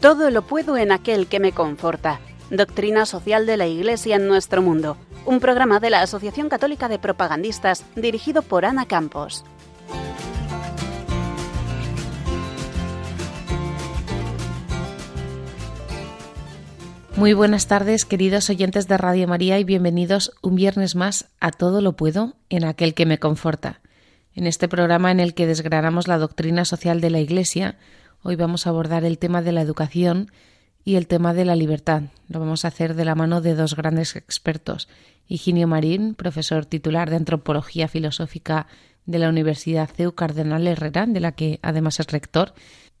Todo lo puedo en aquel que me conforta. Doctrina social de la Iglesia en nuestro mundo. Un programa de la Asociación Católica de Propagandistas dirigido por Ana Campos. Muy buenas tardes, queridos oyentes de Radio María, y bienvenidos un viernes más a Todo lo Puedo en aquel que me conforta. En este programa en el que desgranamos la doctrina social de la Iglesia, hoy vamos a abordar el tema de la educación y el tema de la libertad. Lo vamos a hacer de la mano de dos grandes expertos, Higinio Marín, profesor titular de Antropología Filosófica de la Universidad CEU Cardenal Herrera, de la que además es rector,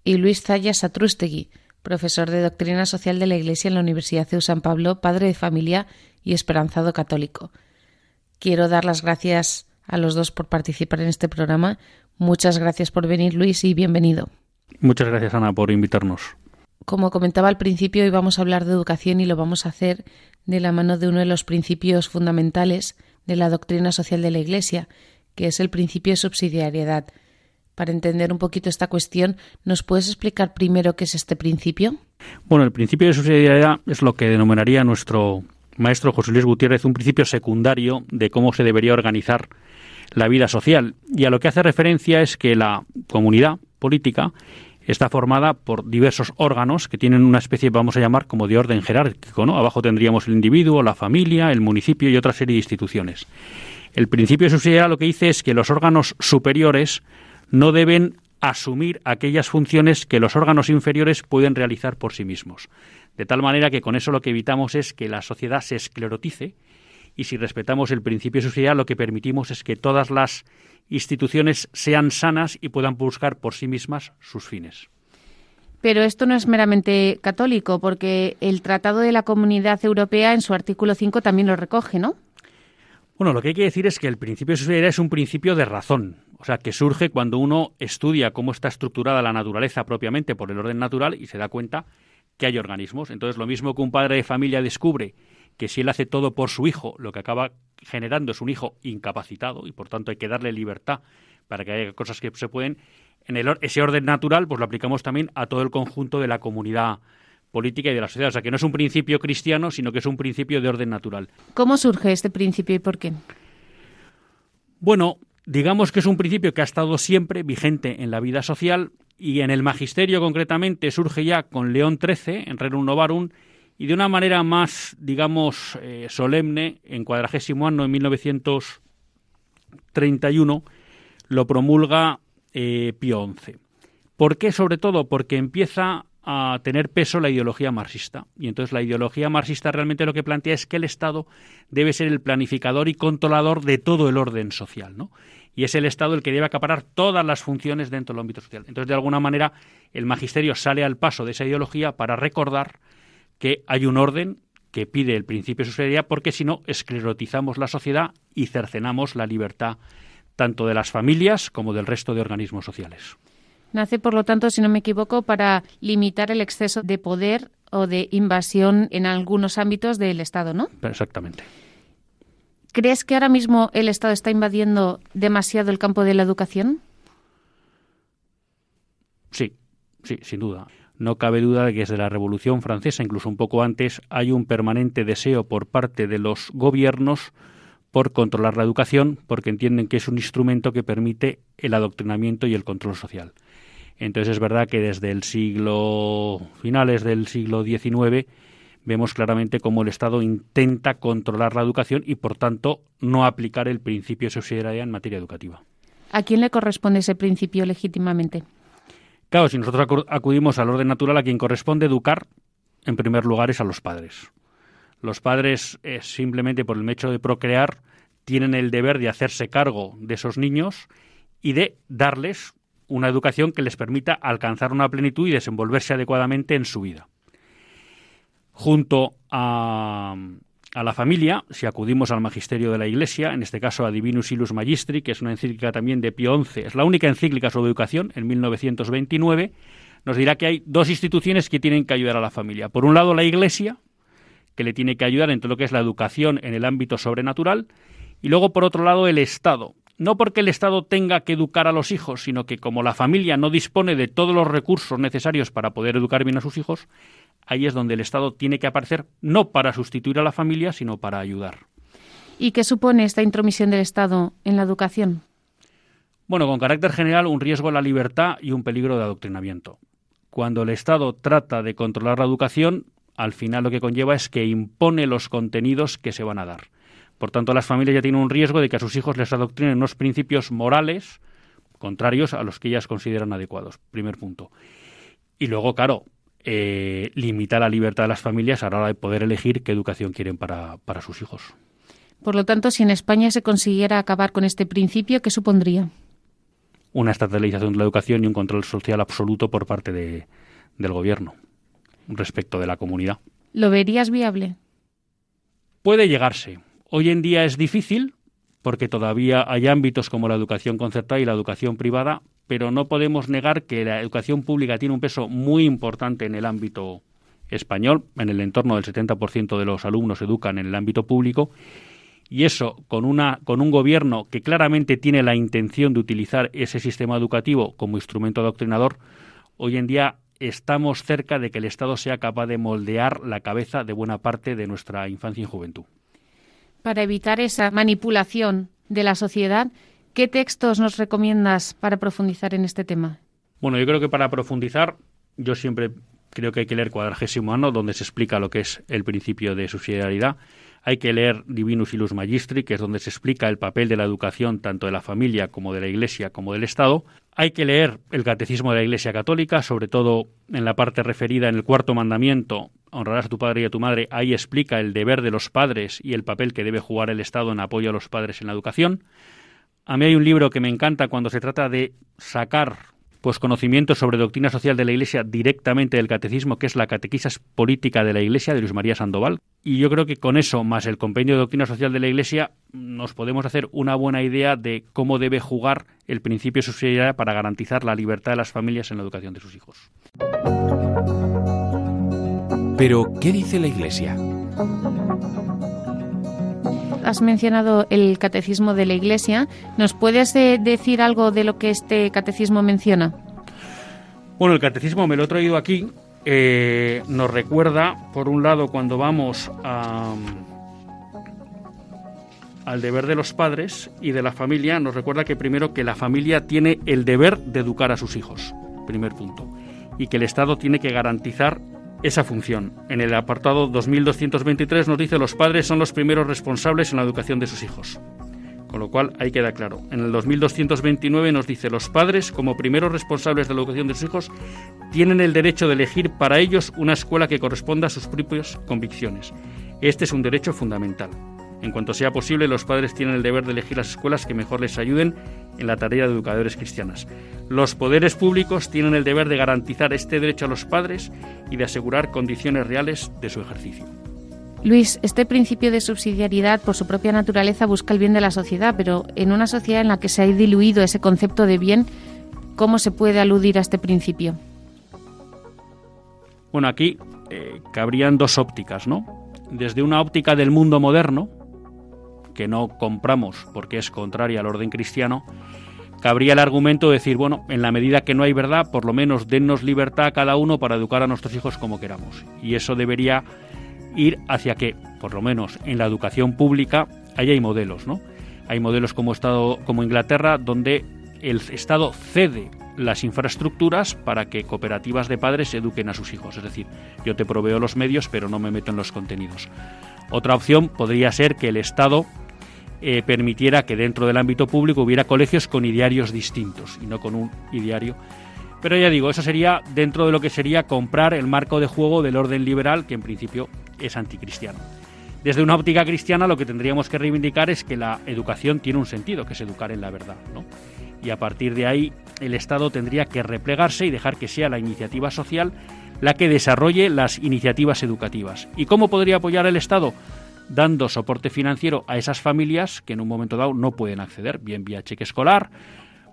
y Luis Zaya Satrústegui, profesor de Doctrina Social de la Iglesia en la Universidad de San Pablo, padre de familia y esperanzado católico. Quiero dar las gracias a los dos por participar en este programa. Muchas gracias por venir, Luis, y bienvenido. Muchas gracias, Ana, por invitarnos. Como comentaba al principio, hoy vamos a hablar de educación y lo vamos a hacer de la mano de uno de los principios fundamentales de la doctrina social de la Iglesia, que es el principio de subsidiariedad. Para entender un poquito esta cuestión, ¿nos puedes explicar primero qué es este principio? Bueno, el principio de subsidiariedad es lo que denominaría nuestro maestro José Luis Gutiérrez un principio secundario de cómo se debería organizar la vida social. Y a lo que hace referencia es que la comunidad política está formada por diversos órganos que tienen una especie, vamos a llamar, como de orden jerárquico. ¿no? Abajo tendríamos el individuo, la familia, el municipio y otra serie de instituciones. El principio de subsidiariedad lo que dice es que los órganos superiores no deben asumir aquellas funciones que los órganos inferiores pueden realizar por sí mismos. De tal manera que con eso lo que evitamos es que la sociedad se esclerotice y si respetamos el principio de sociedad lo que permitimos es que todas las instituciones sean sanas y puedan buscar por sí mismas sus fines. Pero esto no es meramente católico, porque el Tratado de la Comunidad Europea en su artículo 5 también lo recoge, ¿no? Bueno, lo que hay que decir es que el principio de sociedad es un principio de razón, o sea, que surge cuando uno estudia cómo está estructurada la naturaleza propiamente por el orden natural y se da cuenta que hay organismos. Entonces, lo mismo que un padre de familia descubre que si él hace todo por su hijo, lo que acaba generando es un hijo incapacitado y por tanto hay que darle libertad para que haya cosas que se pueden. En el, ese orden natural, pues lo aplicamos también a todo el conjunto de la comunidad política y de la sociedad. O sea, que no es un principio cristiano, sino que es un principio de orden natural. ¿Cómo surge este principio y por qué? Bueno, digamos que es un principio que ha estado siempre vigente en la vida social y en el magisterio concretamente surge ya con León XIII, en Rerum Novarum, y de una manera más, digamos, eh, solemne, en cuadragésimo año, en 1931, lo promulga eh, Pío XI. ¿Por qué? Sobre todo porque empieza a tener peso la ideología marxista. Y entonces la ideología marxista realmente lo que plantea es que el Estado debe ser el planificador y controlador de todo el orden social, ¿no? Y es el Estado el que debe acaparar todas las funciones dentro del ámbito social. Entonces, de alguna manera, el magisterio sale al paso de esa ideología para recordar que hay un orden que pide el principio de subsidiariedad, porque si no, esclerotizamos la sociedad y cercenamos la libertad tanto de las familias como del resto de organismos sociales. Nace, por lo tanto, si no me equivoco, para limitar el exceso de poder o de invasión en algunos ámbitos del Estado, ¿no? Exactamente. ¿Crees que ahora mismo el Estado está invadiendo demasiado el campo de la educación? Sí, sí, sin duda. No cabe duda de que desde la Revolución Francesa, incluso un poco antes, hay un permanente deseo por parte de los gobiernos por controlar la educación, porque entienden que es un instrumento que permite el adoctrinamiento y el control social. Entonces es verdad que desde el siglo finales del siglo XIX vemos claramente cómo el Estado intenta controlar la educación y por tanto no aplicar el principio de subsidiariedad en materia educativa. ¿A quién le corresponde ese principio legítimamente? Claro, si nosotros acudimos al orden natural, a quien corresponde educar, en primer lugar, es a los padres. Los padres, eh, simplemente por el hecho de procrear, tienen el deber de hacerse cargo de esos niños y de darles una educación que les permita alcanzar una plenitud y desenvolverse adecuadamente en su vida. Junto a, a la familia, si acudimos al magisterio de la Iglesia, en este caso a Divinus Ilus Magistri, que es una encíclica también de Pío XI, es la única encíclica sobre educación, en 1929, nos dirá que hay dos instituciones que tienen que ayudar a la familia. Por un lado, la Iglesia, que le tiene que ayudar en todo lo que es la educación en el ámbito sobrenatural, y luego, por otro lado, el Estado, no porque el Estado tenga que educar a los hijos, sino que como la familia no dispone de todos los recursos necesarios para poder educar bien a sus hijos, ahí es donde el Estado tiene que aparecer no para sustituir a la familia, sino para ayudar. ¿Y qué supone esta intromisión del Estado en la educación? Bueno, con carácter general, un riesgo a la libertad y un peligro de adoctrinamiento. Cuando el Estado trata de controlar la educación, al final lo que conlleva es que impone los contenidos que se van a dar. Por tanto, las familias ya tienen un riesgo de que a sus hijos les adoctrinen unos principios morales contrarios a los que ellas consideran adecuados. Primer punto. Y luego, claro, eh, limita la libertad de las familias a la hora de poder elegir qué educación quieren para, para sus hijos. Por lo tanto, si en España se consiguiera acabar con este principio, ¿qué supondría? Una estatalización de la educación y un control social absoluto por parte de, del gobierno respecto de la comunidad. ¿Lo verías viable? Puede llegarse. Hoy en día es difícil porque todavía hay ámbitos como la educación concertada y la educación privada, pero no podemos negar que la educación pública tiene un peso muy importante en el ámbito español. En el entorno del 70% de los alumnos educan en el ámbito público y eso con una con un gobierno que claramente tiene la intención de utilizar ese sistema educativo como instrumento adoctrinador, hoy en día estamos cerca de que el Estado sea capaz de moldear la cabeza de buena parte de nuestra infancia y juventud. Para evitar esa manipulación de la sociedad, ¿qué textos nos recomiendas para profundizar en este tema? Bueno, yo creo que para profundizar, yo siempre creo que hay que leer Cuadragésimo Ano, donde se explica lo que es el principio de subsidiariedad. Hay que leer Divinus Ilus Magistri, que es donde se explica el papel de la educación tanto de la familia como de la Iglesia como del Estado. Hay que leer el Catecismo de la Iglesia Católica, sobre todo en la parte referida en el cuarto mandamiento, honrarás a tu padre y a tu madre. Ahí explica el deber de los padres y el papel que debe jugar el Estado en apoyo a los padres en la educación. A mí hay un libro que me encanta cuando se trata de sacar pues conocimientos sobre doctrina social de la Iglesia directamente del catecismo, que es la catequisas política de la Iglesia de Luis María Sandoval. Y yo creo que con eso, más el compendio de doctrina social de la Iglesia, nos podemos hacer una buena idea de cómo debe jugar el principio de subsidiariedad para garantizar la libertad de las familias en la educación de sus hijos. Pero, ¿qué dice la Iglesia? Has mencionado el catecismo de la Iglesia. ¿Nos puedes eh, decir algo de lo que este catecismo menciona? Bueno, el catecismo me lo he traído aquí. Eh, nos recuerda, por un lado, cuando vamos al deber de los padres y de la familia, nos recuerda que primero que la familia tiene el deber de educar a sus hijos, primer punto, y que el Estado tiene que garantizar esa función. En el apartado 2223 nos dice los padres son los primeros responsables en la educación de sus hijos. Con lo cual ahí queda claro. En el 2229 nos dice los padres como primeros responsables de la educación de sus hijos tienen el derecho de elegir para ellos una escuela que corresponda a sus propias convicciones. Este es un derecho fundamental. En cuanto sea posible, los padres tienen el deber de elegir las escuelas que mejor les ayuden en la tarea de educadores cristianas. Los poderes públicos tienen el deber de garantizar este derecho a los padres y de asegurar condiciones reales de su ejercicio. Luis, este principio de subsidiariedad por su propia naturaleza busca el bien de la sociedad, pero en una sociedad en la que se ha diluido ese concepto de bien, ¿cómo se puede aludir a este principio? Bueno, aquí eh, cabrían dos ópticas, ¿no? Desde una óptica del mundo moderno, que no compramos porque es contraria al orden cristiano, cabría el argumento de decir, bueno, en la medida que no hay verdad, por lo menos dennos libertad a cada uno para educar a nuestros hijos como queramos. Y eso debería ir hacia que, por lo menos en la educación pública, ahí hay modelos, ¿no? Hay modelos como Estado, como Inglaterra, donde el Estado cede las infraestructuras para que cooperativas de padres eduquen a sus hijos. Es decir, yo te proveo los medios, pero no me meto en los contenidos. Otra opción podría ser que el Estado eh, permitiera que dentro del ámbito público hubiera colegios con idearios distintos y no con un ideario. Pero ya digo, eso sería dentro de lo que sería comprar el marco de juego del orden liberal, que en principio es anticristiano. Desde una óptica cristiana lo que tendríamos que reivindicar es que la educación tiene un sentido, que es educar en la verdad. ¿no? Y a partir de ahí el Estado tendría que replegarse y dejar que sea la iniciativa social la que desarrolle las iniciativas educativas. ¿Y cómo podría apoyar el Estado? Dando soporte financiero a esas familias que en un momento dado no pueden acceder, bien vía cheque escolar,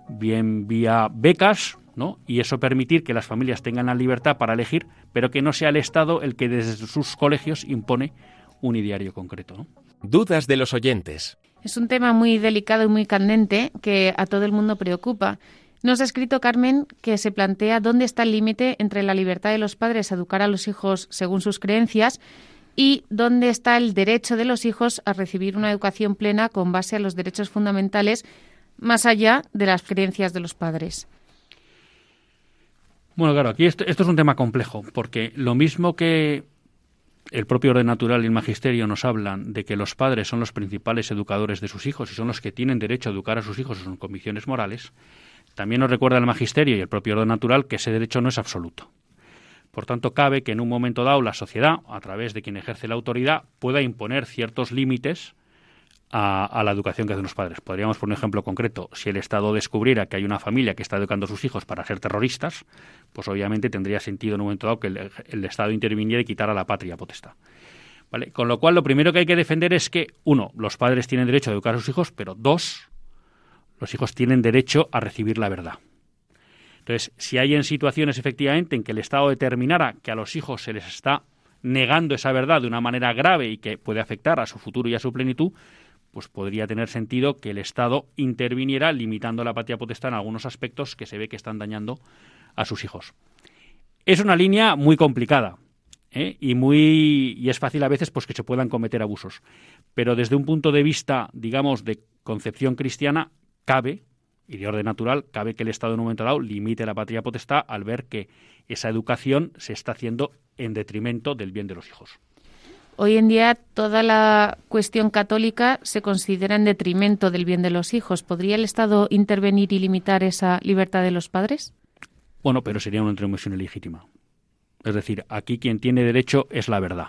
bien vía becas, ¿no? Y eso permitir que las familias tengan la libertad para elegir, pero que no sea el Estado el que desde sus colegios impone un ideario concreto. Dudas de los oyentes. Es un tema muy delicado y muy candente que a todo el mundo preocupa. Nos ha escrito Carmen que se plantea dónde está el límite entre la libertad de los padres a educar a los hijos según sus creencias y dónde está el derecho de los hijos a recibir una educación plena con base a los derechos fundamentales más allá de las creencias de los padres. Bueno, claro, aquí esto, es un tema complejo, porque lo mismo que el propio orden natural y el magisterio nos hablan de que los padres son los principales educadores de sus hijos y son los que tienen derecho a educar a sus hijos en convicciones morales, también nos recuerda el magisterio y el propio orden natural que ese derecho no es absoluto. Por tanto, cabe que en un momento dado la sociedad, a través de quien ejerce la autoridad, pueda imponer ciertos límites a, la educación que hacen los padres. Podríamos poner un ejemplo concreto. Si el Estado descubriera que hay una familia que está educando a sus hijos para ser terroristas, pues obviamente tendría sentido en un momento dado que el, Estado interviniera y quitara la patria potestad. Con lo cual, lo primero que hay que defender es que, uno, los padres tienen derecho a educar a sus hijos, pero dos, los hijos tienen derecho a recibir la verdad. Entonces, si hay en situaciones efectivamente en que el Estado determinara que a los hijos se les está negando esa verdad de una manera grave y que puede afectar a su futuro y a su plenitud, pues podría tener sentido que el Estado interviniera limitando la patria potestad en algunos aspectos que se ve que están dañando a sus hijos. Es una línea muy complicada ¿eh? y muy y es fácil a veces pues que se puedan cometer abusos, pero desde un punto de vista, digamos, de concepción cristiana, cabe y de orden natural, cabe que el Estado en un momento dado limite la patria potestad al ver que esa educación se está haciendo en detrimento del bien de los hijos. Hoy en día toda la cuestión católica se considera en detrimento del bien de los hijos. ¿Podría el Estado intervenir y limitar esa libertad de los padres? Bueno, pero sería una intervención ilegítima. Es decir, aquí quien tiene derecho es la verdad.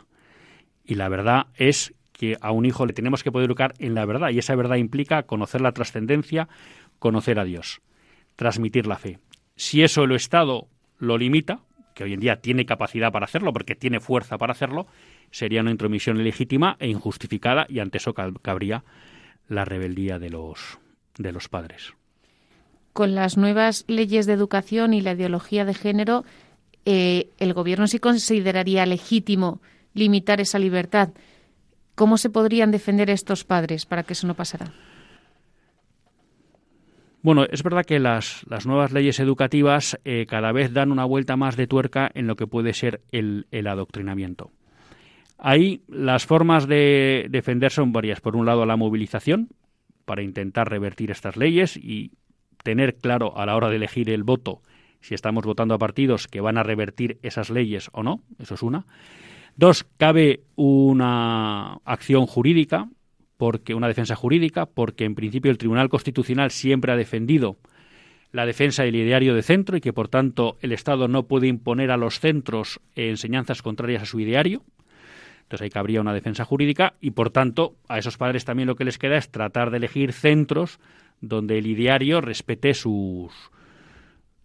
Y la verdad es que a un hijo le tenemos que poder educar en la verdad. Y esa verdad implica conocer la trascendencia, conocer a Dios, transmitir la fe. Si eso el Estado lo limita, que hoy en día tiene capacidad para hacerlo, porque tiene fuerza para hacerlo, sería una intromisión ilegítima e injustificada y ante eso cabría la rebeldía de los, de los padres. Con las nuevas leyes de educación y la ideología de género, eh, el gobierno sí consideraría legítimo limitar esa libertad. ¿Cómo se podrían defender estos padres para que eso no pasara? Bueno, es verdad que las, las nuevas leyes educativas eh, cada vez dan una vuelta más de tuerca en lo que puede ser el, el adoctrinamiento. Ahí las formas de defender son varias. Por un lado, la movilización para intentar revertir estas leyes y tener claro a la hora de elegir el voto si estamos votando a partidos que van a revertir esas leyes o no. Eso es una. Dos, cabe una acción jurídica, porque una defensa jurídica, porque en principio el Tribunal Constitucional siempre ha defendido la defensa del ideario de centro y que por tanto el Estado no puede imponer a los centros enseñanzas contrarias a su ideario. Entonces ahí cabría una defensa jurídica y, por tanto, a esos padres también lo que les queda es tratar de elegir centros donde el ideario respete sus,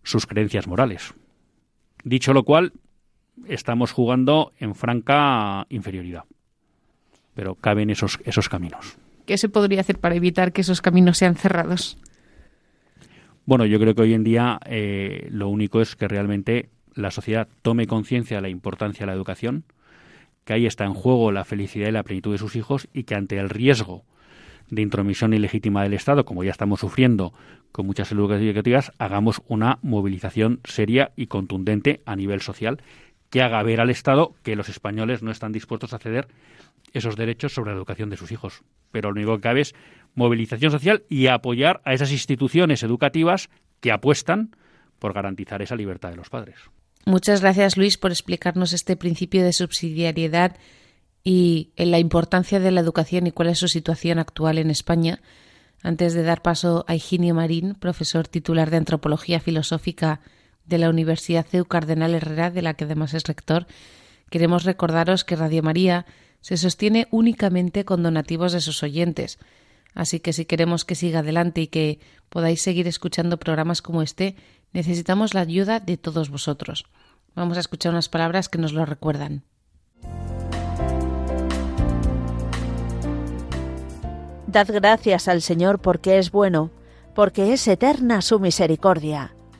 sus creencias morales. Dicho lo cual, estamos jugando en franca inferioridad. Pero caben esos, esos caminos. ¿Qué se podría hacer para evitar que esos caminos sean cerrados? Bueno, yo creo que hoy en día eh, lo único es que realmente la sociedad tome conciencia de la importancia de la educación, que ahí está en juego la felicidad y la plenitud de sus hijos y que ante el riesgo de intromisión ilegítima del Estado, como ya estamos sufriendo con muchas educativas, hagamos una movilización seria y contundente a nivel social que haga ver al Estado que los españoles no están dispuestos a ceder esos derechos sobre la educación de sus hijos. Pero lo único que cabe es movilización social y apoyar a esas instituciones educativas que apuestan por garantizar esa libertad de los padres. Muchas gracias, Luis, por explicarnos este principio de subsidiariedad y la importancia de la educación y cuál es su situación actual en España. Antes de dar paso a Higinio Marín, profesor titular de Antropología Filosófica de la Universidad CEU Cardenal Herrera, de la que además es rector, queremos recordaros que Radio María se sostiene únicamente con donativos de sus oyentes. Así que si queremos que siga adelante y que podáis seguir escuchando programas como este, necesitamos la ayuda de todos vosotros. Vamos a escuchar unas palabras que nos lo recuerdan. Dad gracias al Señor porque es bueno, porque es eterna su misericordia.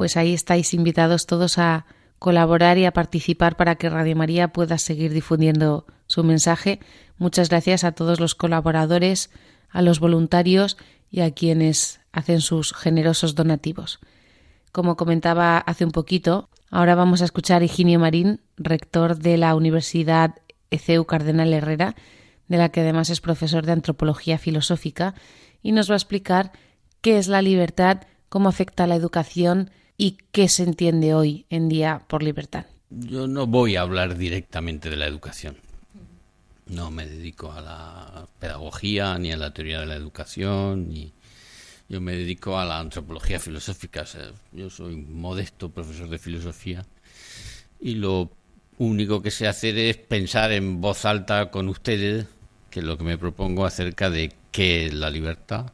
Pues ahí estáis invitados todos a colaborar y a participar para que Radio María pueda seguir difundiendo su mensaje. Muchas gracias a todos los colaboradores, a los voluntarios y a quienes hacen sus generosos donativos. Como comentaba hace un poquito, ahora vamos a escuchar a Higinio Marín, rector de la Universidad ECEU Cardenal Herrera, de la que además es profesor de antropología filosófica, y nos va a explicar qué es la libertad, cómo afecta a la educación y qué se entiende hoy en día por libertad. Yo no voy a hablar directamente de la educación. No me dedico a la pedagogía ni a la teoría de la educación, ni yo me dedico a la antropología filosófica. yo soy modesto profesor de filosofía y lo único que sé hacer es pensar en voz alta con ustedes, que es lo que me propongo acerca de qué es la libertad,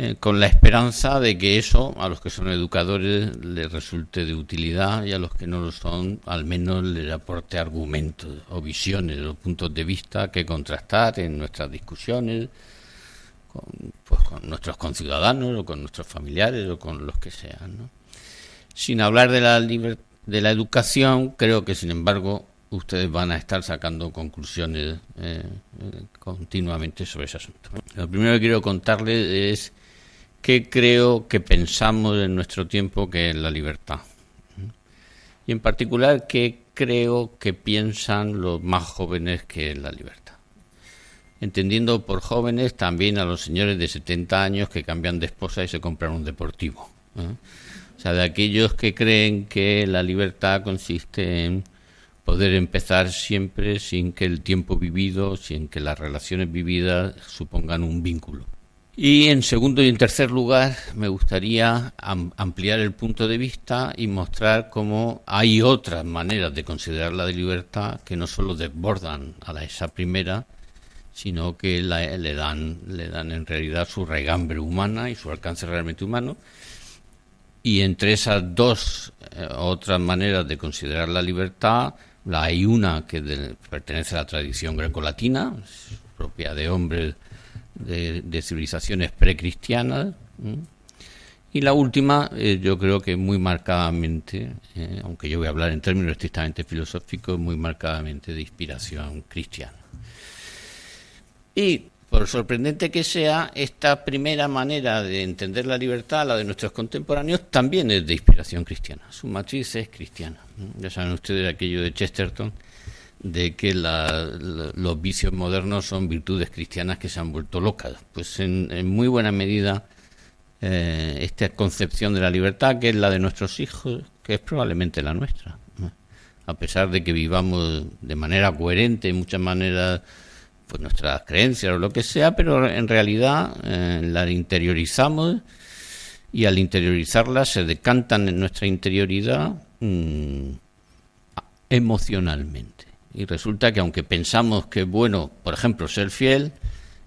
eh, con la esperanza de que eso a los que son educadores les resulte de utilidad y a los que no lo son al menos les aporte argumentos o visiones o puntos de vista que contrastar en nuestras discusiones con, pues, con nuestros conciudadanos o con nuestros familiares o con los que sean. Sin hablar de la, de la educación, creo que sin embargo ustedes van a estar sacando conclusiones eh, eh, continuamente sobre ese asunto. Lo primero que quiero contarles es qué creo que pensamos en nuestro tiempo que es la libertad. Y en particular, qué creo que piensan los más jóvenes que es la libertad. Entendiendo por jóvenes también a los señores de 70 años que cambian de esposa y se compran un deportivo. O sea, de aquellos que creen que la libertad consiste en poder empezar siempre sin que el tiempo vivido, sin que las relaciones vividas supongan un vínculo. Y en segundo y en tercer lugar, me gustaría ampliar el punto de vista y mostrar cómo hay otras maneras de considerar la libertad que no solo desbordan a esa primera, sino que le, dan, le dan en realidad su regambre humana y su alcance realmente humano. Y entre esas dos eh, otras maneras de considerar la libertad, la hay una que pertenece a la tradición grecolatina, propia de hombres de, civilizaciones precristianas. Y la última, eh, yo creo que muy marcadamente, eh, aunque yo voy a hablar en términos estrictamente filosóficos, muy marcadamente de inspiración cristiana. Y por sorprendente que sea, esta primera manera de entender la libertad, la de nuestros contemporáneos, también es de inspiración cristiana. Su matriz es cristiana. Ya saben ustedes aquello de Chesterton, de que los vicios modernos son virtudes cristianas que se han vuelto locas. Pues en, muy buena medida eh, esta concepción de la libertad, que es la de nuestros hijos, que es probablemente la nuestra. A pesar de que vivamos de manera coherente, en muchas maneras, pues nuestras creencias o lo que sea, pero en realidad eh, la interiorizamos y al interiorizarlas se decantan en nuestra interioridad mm, emocionalmente. Y resulta que aunque pensamos que es bueno, por ejemplo, ser fiel,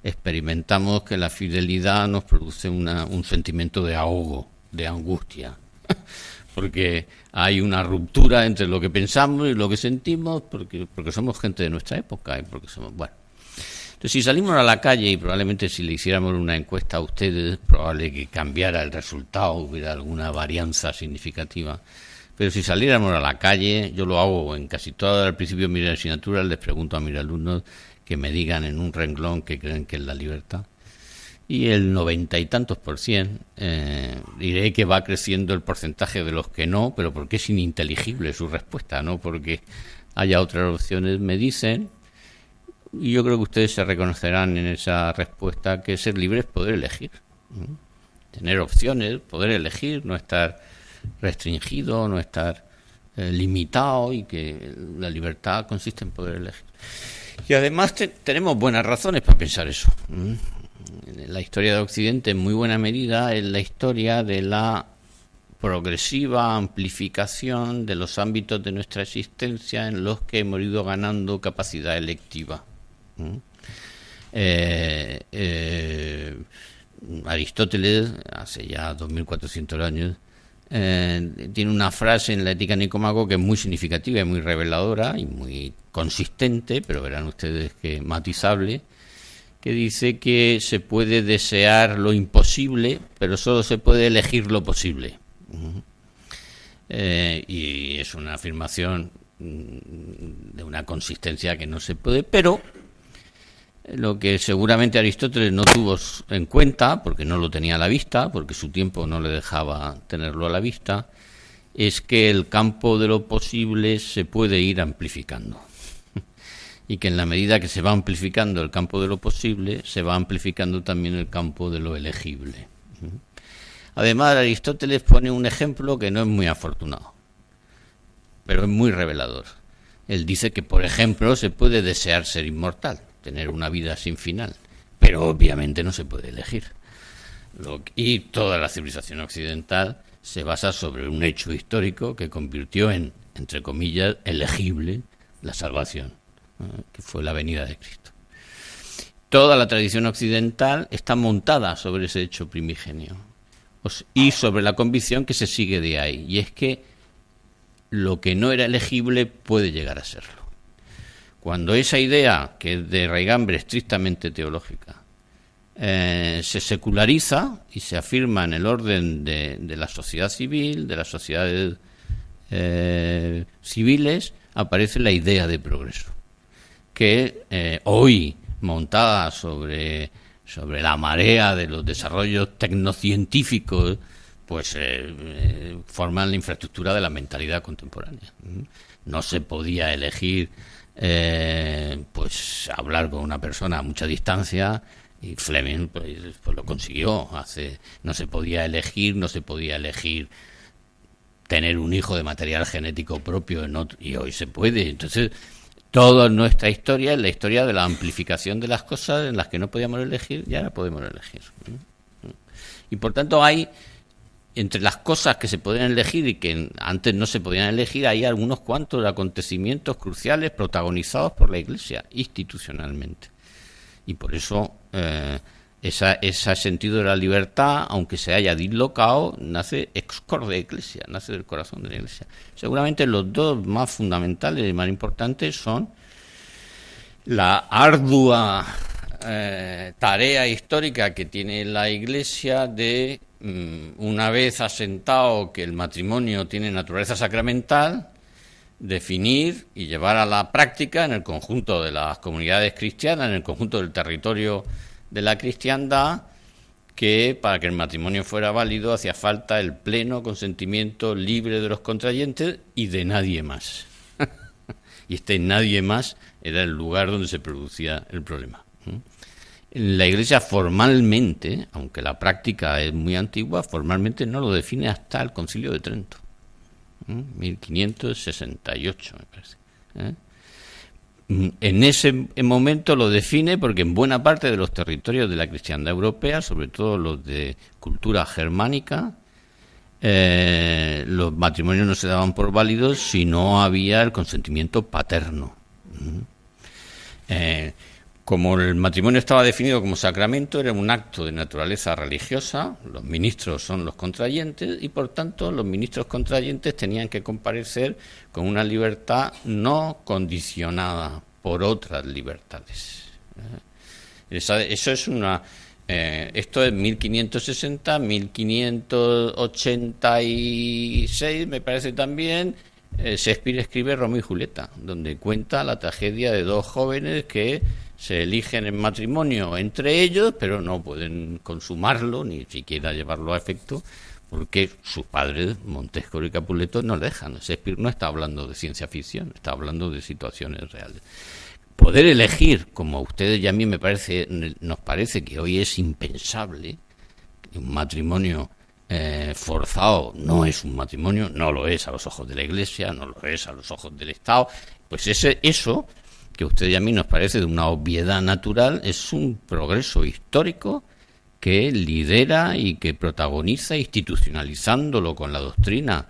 experimentamos que la fidelidad nos produce un sentimiento de ahogo, de angustia. porque hay una ruptura entre lo que pensamos y lo que sentimos, porque, porque somos gente de nuestra época y porque somos, bueno. Entonces, si salimos a la calle y probablemente si le hiciéramos una encuesta a ustedes, probable que cambiara el resultado, hubiera alguna varianza significativa. Pero si saliéramos a la calle, yo lo hago en casi todo el principio de mi asignatura, les pregunto a mis alumnos que me digan en un renglón que creen que es la libertad. Y el noventa y tantos por cien, eh, diré que va creciendo el porcentaje de los que no, pero porque es ininteligible su respuesta, no porque haya otras opciones, me dicen y yo creo que ustedes se reconocerán en esa respuesta que ser libre es poder elegir. Tener opciones, poder elegir, no estar restringido, no estar eh, limitado y que la libertad consiste en poder elegir. Y además tenemos buenas razones para pensar eso. La historia de Occidente en muy buena medida es la historia de la progresiva amplificación de los ámbitos de nuestra existencia en los que hemos ido ganando capacidad electiva. Eh, eh, Aristóteles, hace ya 2400 años, eh, tiene una frase en la ética Nicomaco que es muy significativa y muy reveladora y muy consistente, pero verán ustedes que matizable, que dice que se puede desear lo imposible, pero solo se puede elegir lo posible. y es una afirmación mm, de una consistencia que no se puede, pero lo que seguramente Aristóteles no tuvo en cuenta, porque no lo tenía a la vista, porque su tiempo no le dejaba tenerlo a la vista, es que el campo de lo posible se puede ir amplificando. y que en la medida que se va amplificando el campo de lo posible, se va amplificando también el campo de lo elegible. Además, Aristóteles pone un ejemplo que no es muy afortunado, pero es muy revelador. Él dice que, por ejemplo, se puede desear ser inmortal tener una vida sin final, pero obviamente no se puede elegir. y toda la civilización occidental se basa sobre un hecho histórico que convirtió en, entre comillas, elegible la salvación, que fue la venida de Cristo. Toda la tradición occidental está montada sobre ese hecho primigenio y sobre la convicción que se sigue de ahí, y es que lo que no era elegible puede llegar a serlo. Cuando esa idea, que es de raigambre estrictamente teológica, eh, se seculariza y se afirma en el orden de, la sociedad civil, de las sociedades eh, civiles, aparece la idea de progreso, que eh, hoy, montada sobre, sobre la marea de los desarrollos tecnocientíficos, pues forman la infraestructura de la mentalidad contemporánea. No se podía elegir eh, pues hablar con una persona a mucha distancia y Fleming pues, pues, lo consiguió. Hace no se podía elegir no se podía elegir tener un hijo de material genético propio y hoy se puede. Entonces toda nuestra historia es la historia de la amplificación de las cosas en las que no podíamos elegir y ahora podemos elegir y por tanto hay entre las cosas que se pueden elegir y que antes no se podían elegir, hay algunos cuantos acontecimientos cruciales protagonizados por la Iglesia institucionalmente. Y por eso eh, ese sentido de la libertad, aunque se haya dislocado, nace ex de Iglesia, nace del corazón de la Iglesia. Seguramente los dos más fundamentales y más importantes son la ardua eh, tarea histórica que tiene la Iglesia de una vez asentado que el matrimonio tiene naturaleza sacramental, definir y llevar a la práctica en el conjunto de las comunidades cristianas, en el conjunto del territorio de la cristiandad, que para que el matrimonio fuera válido hacía falta el pleno consentimiento libre de los contrayentes y de nadie más. y este nadie más era el lugar donde se producía el problema. La Iglesia formalmente, aunque la práctica es muy antigua, formalmente no lo define hasta el Concilio de Trento, 1568 me parece. ¿eh? Mm, en ese momento lo define porque en buena parte de los territorios de la cristiandad europea, sobre todo los de cultura germánica, eh, los matrimonios no se daban por válidos si no había el consentimiento paterno. Eh, como el matrimonio estaba definido como sacramento, era un acto de naturaleza religiosa, los ministros son los contrayentes y por tanto los ministros contrayentes tenían que comparecer con una libertad no condicionada por otras libertades. ¿eh? eso es una... Eh, esto es 1560, 1586, me parece también. Eh, Shakespeare escribe Romeo y Julieta, donde cuenta la tragedia de dos jóvenes que se eligen en matrimonio entre ellos, pero no pueden consumarlo ni siquiera llevarlo a efecto porque sus padres, Montesco y Capuleto, no dejan. No está hablando de ciencia ficción, está hablando de situaciones reales. Poder elegir, como a ustedes y a mí me parece, nos parece que hoy es impensable, un matrimonio eh, forzado no es un matrimonio, no lo es a los ojos de la Iglesia, no lo es a los ojos del Estado, pues ese, eso, que a ustedes y a mí nos parece de una obviedad natural, es un progreso histórico que lidera y que protagoniza institucionalizándolo con la doctrina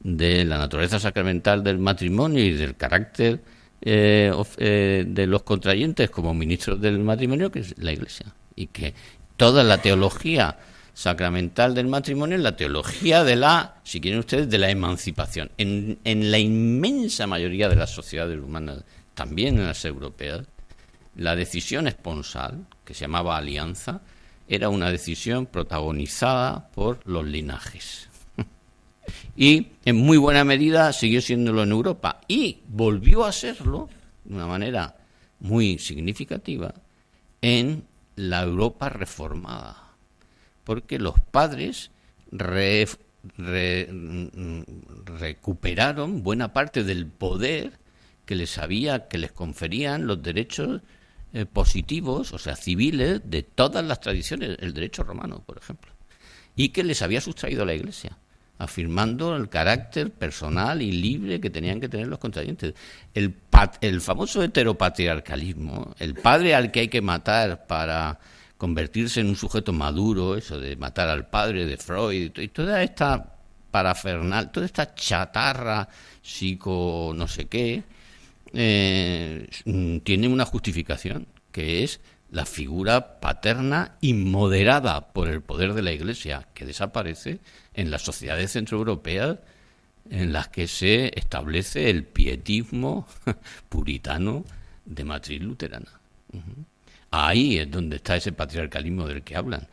de la naturaleza sacramental del matrimonio y del carácter eh, eh, de los contrayentes como ministros del matrimonio, que es la Iglesia. Y que toda la teología sacramental del matrimonio es la teología de la, si quieren ustedes, de la emancipación. En, en la inmensa mayoría de las sociedades humanas, también en las europeas, la decisión esponsal, que se llamaba alianza, era una decisión protagonizada por los linajes. y en muy buena medida siguió siéndolo en Europa y volvió a serlo de una manera muy significativa en la Europa reformada, porque los padres recuperaron buena parte del poder que les había que les conferían los derechos eh, positivos, o sea, civiles, de todas las tradiciones, el derecho romano, por ejemplo, y que les había sustraído la Iglesia, afirmando el carácter personal y libre que tenían que tener los contrayentes. El, el famoso heteropatriarcalismo, el padre al que hay que matar para convertirse en un sujeto maduro, eso de matar al padre de Freud, y toda esta parafernal, toda esta chatarra psico no sé qué, eh, tiene una justificación, que es la figura paterna inmoderada por el poder de la Iglesia, que desaparece en las sociedades centroeuropeas en las que se establece el pietismo puritano de matriz luterana. Ahí es donde está ese patriarcalismo del que hablan.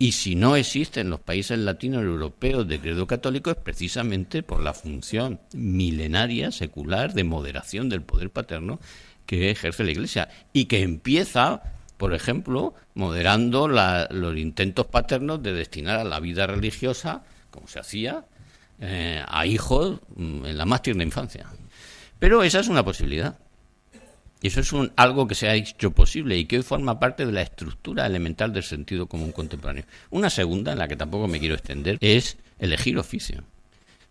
Y si no existe en los países latinos europeos de credo católico es precisamente por la función milenaria, secular, de moderación del poder paterno que ejerce la Iglesia y que empieza, por ejemplo, moderando los intentos paternos de destinar a la vida religiosa, como se hacía, eh, a hijos mm, en la más tierna infancia. Pero esa es una posibilidad. Y eso es un, algo que se ha hecho posible y que hoy forma parte de la estructura elemental del sentido común contemporáneo. Una segunda, en la que tampoco me quiero extender, es elegir oficio.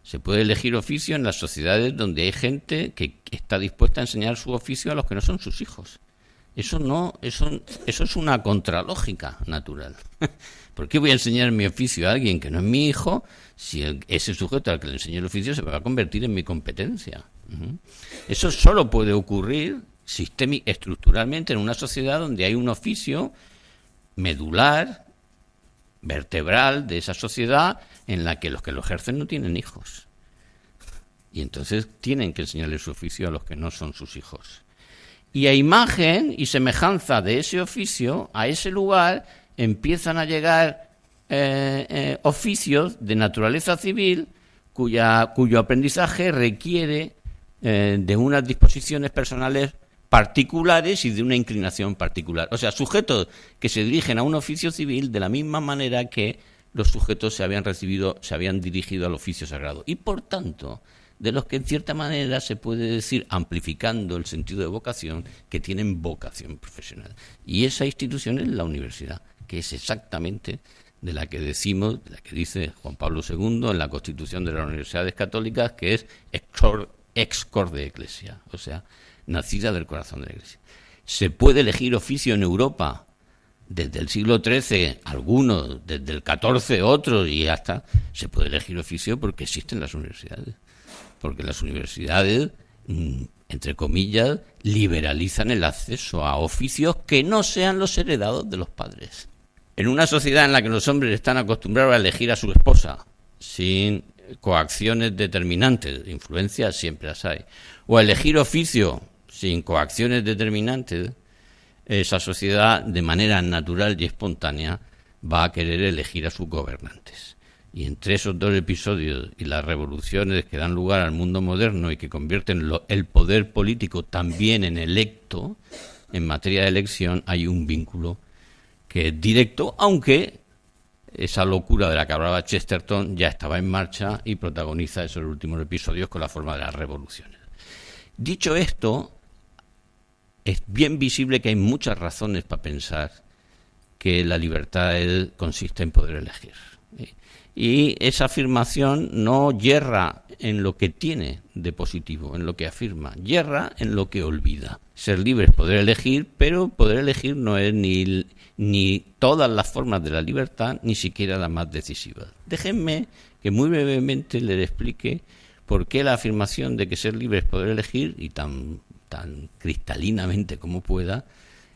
Se puede elegir oficio en las sociedades donde hay gente que está dispuesta a enseñar su oficio a los que no son sus hijos. Eso no, eso, es una contralógica natural. ¿Por qué voy a enseñar mi oficio a alguien que no es mi hijo si ese sujeto al que le enseño el oficio se va a convertir en mi competencia? Eso solo puede ocurrir estructuralmente en una sociedad donde hay un oficio medular, vertebral de esa sociedad en la que los que lo ejercen no tienen hijos. Y entonces tienen que enseñarle su oficio a los que no son sus hijos. Y a imagen y semejanza de ese oficio, a ese lugar empiezan a llegar eh, eh, oficios de naturaleza civil cuya, cuyo aprendizaje requiere eh, de unas disposiciones personales particulares y de una inclinación particular. O sea, sujetos que se dirigen a un oficio civil de la misma manera que los sujetos se habían recibido, se habían dirigido al oficio sagrado. Y por tanto, de los que en cierta manera se puede decir, amplificando el sentido de vocación, que tienen vocación profesional. Y esa institución es la universidad, que es exactamente de la que decimos, de la que dice Juan Pablo II en la Constitución de las Universidades Católicas, que es ex cor de Ecclesia, o sea, nacida del corazón de la Iglesia. Se puede elegir oficio en Europa desde el siglo XIII, algunos, desde el XIV otros y hasta se puede elegir oficio porque existen las universidades. Porque las universidades, mm, entre comillas, liberalizan el acceso a oficios que no sean los heredados de los padres. En una sociedad en la que los hombres están acostumbrados a elegir a su esposa sin coacciones determinantes, influencias siempre las hay, o a elegir oficio sin coacciones determinantes, esa sociedad de manera natural y espontánea va a querer elegir a sus gobernantes. Y entre esos dos episodios y las revoluciones que dan lugar al mundo moderno y que convierten el poder político también en electo, en materia de elección hay un vínculo que es directo, aunque esa locura de la que hablaba Chesterton ya estaba en marcha y protagoniza esos últimos episodios con la forma de las revoluciones. Dicho esto, es bien visible que hay muchas razones para pensar que la libertad consiste en poder elegir. Y esa afirmación no yerra en lo que tiene de positivo, en lo que afirma, yerra en lo que olvida. Ser libre es poder elegir, pero poder elegir no es ni, ni todas las formas de la libertad, ni siquiera la más decisiva. Déjenme que muy brevemente le explique por qué la afirmación de que ser libre es poder elegir, y tan, tan cristalinamente como pueda,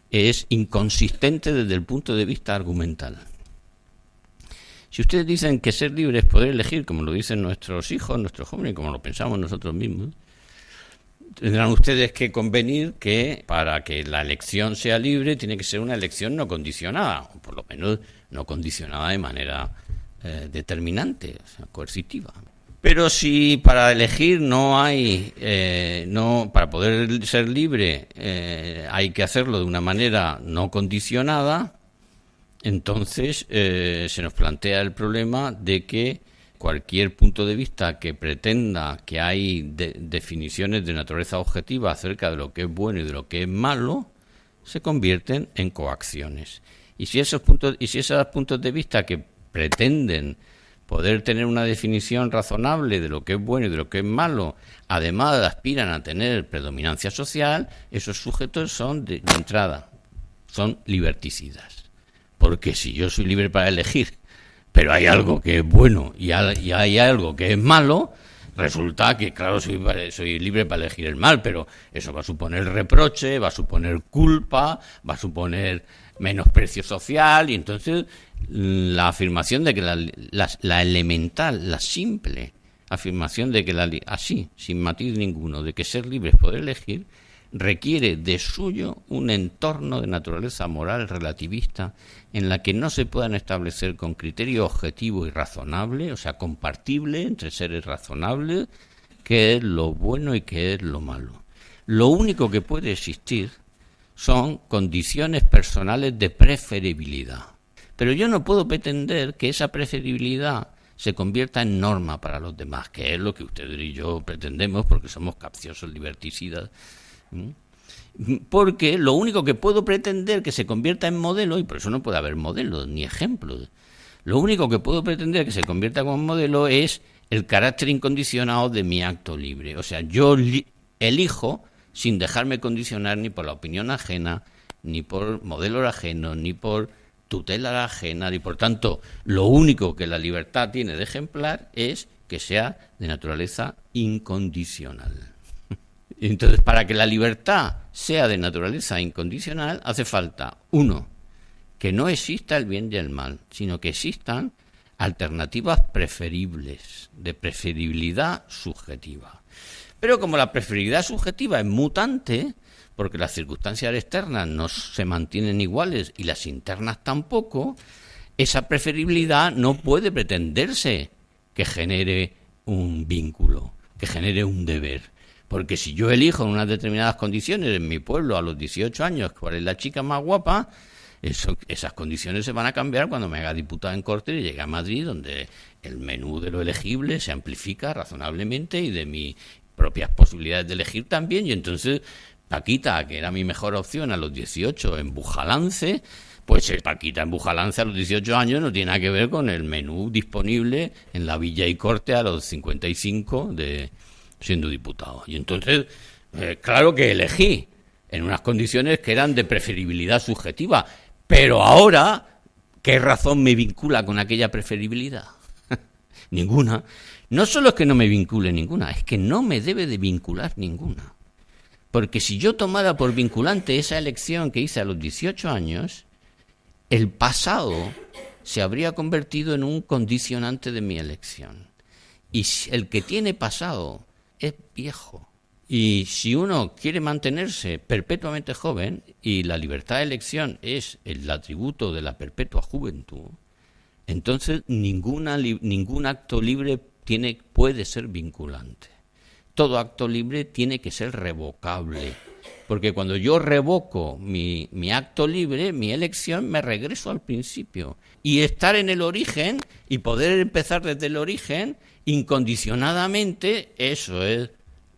es inconsistente desde el punto de vista argumental. Si ustedes dicen que ser libre es poder elegir, como lo dicen nuestros hijos, nuestros jóvenes, como lo pensamos nosotros mismos, tendrán ustedes que convenir que para que la elección sea libre tiene que ser una elección no condicionada, o por lo menos no condicionada de manera eh, determinante, o sea, coercitiva. Pero si para elegir no hay, eh, no, para poder ser libre eh, hay que hacerlo de una manera no condicionada, entonces eh, se nos plantea el problema de que cualquier punto de vista que pretenda que hay definiciones de naturaleza objetiva acerca de lo que es bueno y de lo que es malo, se convierten en coacciones. Y si esos puntos, y si esos puntos de vista que pretenden poder tener una definición razonable de lo que es bueno y de lo que es malo, además aspiran a tener predominancia social, esos sujetos son de entrada, son liberticidas. Porque si yo soy libre para elegir, pero hay algo que es bueno y hay algo que es malo, resulta que, claro, soy, soy libre para elegir el mal, pero eso va a suponer reproche, va a suponer culpa, va a suponer menosprecio social, y entonces la afirmación de que la, la, elemental, la simple afirmación de que la, así, sin matiz ninguno, de que ser libre es poder elegir, requiere de suyo un entorno de naturaleza moral relativista en la que no se puedan establecer con criterio objetivo y razonable, o sea, compartible entre seres razonables, qué es lo bueno y qué es lo malo. Lo único que puede existir son condiciones personales de preferibilidad. Pero yo no puedo pretender que esa preferibilidad se convierta en norma para los demás, que es lo que ustedes y yo pretendemos porque somos capciosos liberticidas porque lo único que puedo pretender que se convierta en modelo, y por eso no puede haber modelos ni ejemplos, lo único que puedo pretender que se convierta como modelo es el carácter incondicionado de mi acto libre. O sea, yo elijo sin dejarme condicionar ni por la opinión ajena, ni por modelo ajeno, ni por tutela ajena, y por tanto, lo único que la libertad tiene de ejemplar es que sea de naturaleza incondicional. Entonces, para que la libertad sea de naturaleza incondicional, hace falta, uno, que no exista el bien y el mal, sino que existan alternativas preferibles, de preferibilidad subjetiva. Pero como la preferibilidad subjetiva es mutante, porque las circunstancias externas no se mantienen iguales y las internas tampoco, esa preferibilidad no puede pretenderse que genere un vínculo, que genere un deber. Porque si yo elijo en unas determinadas condiciones en mi pueblo a los 18 años cuál es la chica más guapa, esas condiciones se van a cambiar cuando me haga diputada en corte y llegue a Madrid, donde el menú de lo elegible se amplifica razonablemente y de mis propias posibilidades de elegir también. Y entonces Paquita, que era mi mejor opción a los 18 en Bujalance, pues Paquita en Bujalance a los 18 años no tiene nada que ver con el menú disponible en la Villa y Corte a los 55 de siendo diputado. Y entonces, eh, claro que elegí en unas condiciones que eran de preferibilidad subjetiva, pero ahora, ¿qué razón me vincula con aquella preferibilidad? ninguna. No solo es que no me vincule ninguna, es que no me debe de vincular ninguna. Porque si yo tomara por vinculante esa elección que hice a los 18 años, el pasado se habría convertido en un condicionante de mi elección. Y el que tiene pasado es viejo Y si uno quiere mantenerse perpetuamente joven y la libertad de elección es el atributo de la perpetua juventud, entonces ninguna, ningún acto libre tiene, puede ser vinculante. Todo acto libre tiene que ser revocable. Porque cuando yo revoco mi, mi, acto libre, mi elección, me regreso al principio. Y estar en el origen y poder empezar desde el origen incondicionadamente, eso es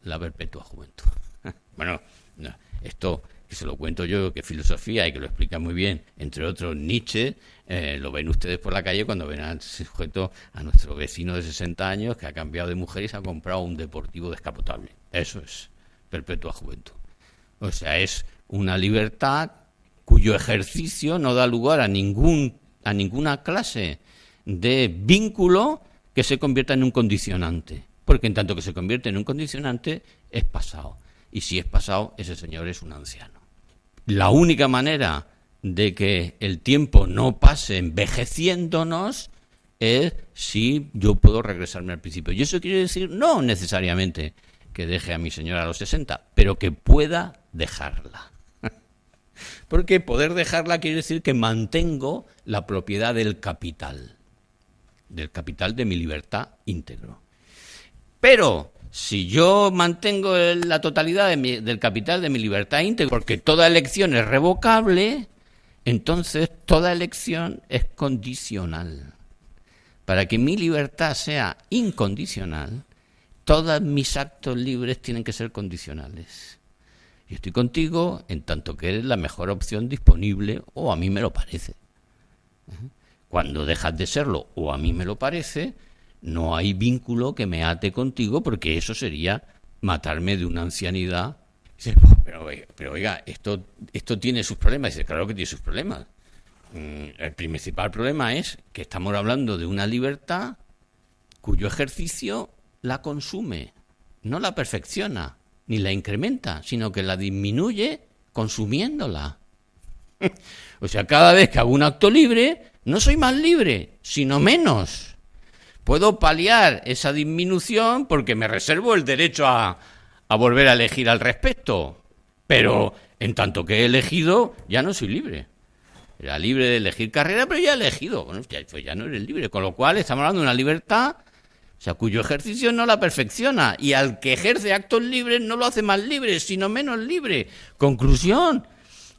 la perpetua juventud. bueno, esto que se lo cuento yo, que filosofía y que lo explica muy bien, entre otros Nietzsche, eh, lo ven ustedes por la calle cuando ven al sujeto, a nuestro vecino de 60 años que ha cambiado de mujer y se ha comprado un deportivo descapotable. Eso es perpetua juventud. O sea, es una libertad cuyo ejercicio no da lugar a ningún a ninguna clase de vínculo que se convierta en un condicionante porque en tanto que se convierte en un condicionante, es pasado. Y si es pasado, ese señor es un anciano. La única manera de que el tiempo no pase envejeciéndonos es si yo puedo regresarme al principio. Y eso quiere decir no necesariamente que deje a mi señora a los 60, pero que pueda dejarla. Porque poder dejarla quiere decir que mantengo la propiedad del capital, del capital de mi libertad íntegro. Pero si yo mantengo la totalidad del capital de mi libertad íntegra, porque toda elección es revocable, entonces toda elección es condicional. Para que mi libertad sea incondicional, todos mis actos libres tienen que ser condicionales. Y estoy contigo en tanto que eres la mejor opción disponible, o a mí me lo parece. Cuando dejas de serlo, o a mí me lo parece, no hay vínculo que me ate contigo porque eso sería matarme de una ancianidad. Pero, oiga, esto, esto tiene sus problemas. Dice, claro que tiene sus problemas. Mm, el principal problema es que estamos hablando de una libertad cuyo ejercicio la consume, no la perfecciona, ni la incrementa, sino que la disminuye consumiéndola. o sea, cada vez que hago un acto libre, no soy más libre, sino menos. Puedo paliar esa disminución porque me reservo el derecho a, volver a elegir al respecto. Pero en tanto que he elegido, ya no soy libre. Era libre de elegir carrera, pero ya he elegido. Bueno, ya, pues ya no eres libre. Con lo cual estamos hablando de una libertad o cuyo ejercicio no la perfecciona. Y al que ejerce actos libres no lo hace más libre, sino menos libre. Conclusión.